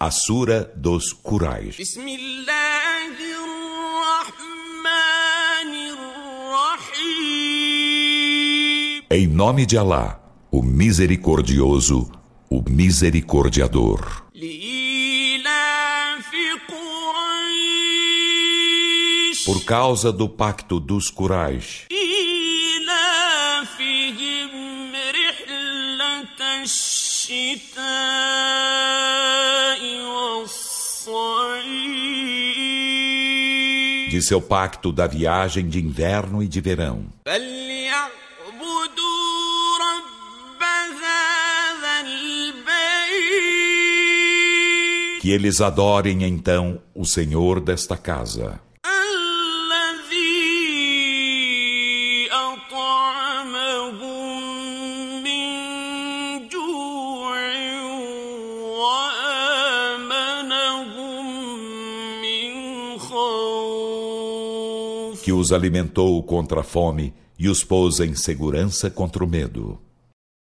A Sura dos Quraysh. بسم الله الرحمن الرحيم Em nome de Alá, o Misericordioso, o Misericordiador. لإيلاف قريش Por causa do pacto dos Quraysh, إيلافهم رحلة الشتاء والصيف de seu pacto da viagem de inverno e de verão. Que eles adorem então o Senhor desta casa. Que os alimentou contra a fome e os pôs em segurança contra o medo.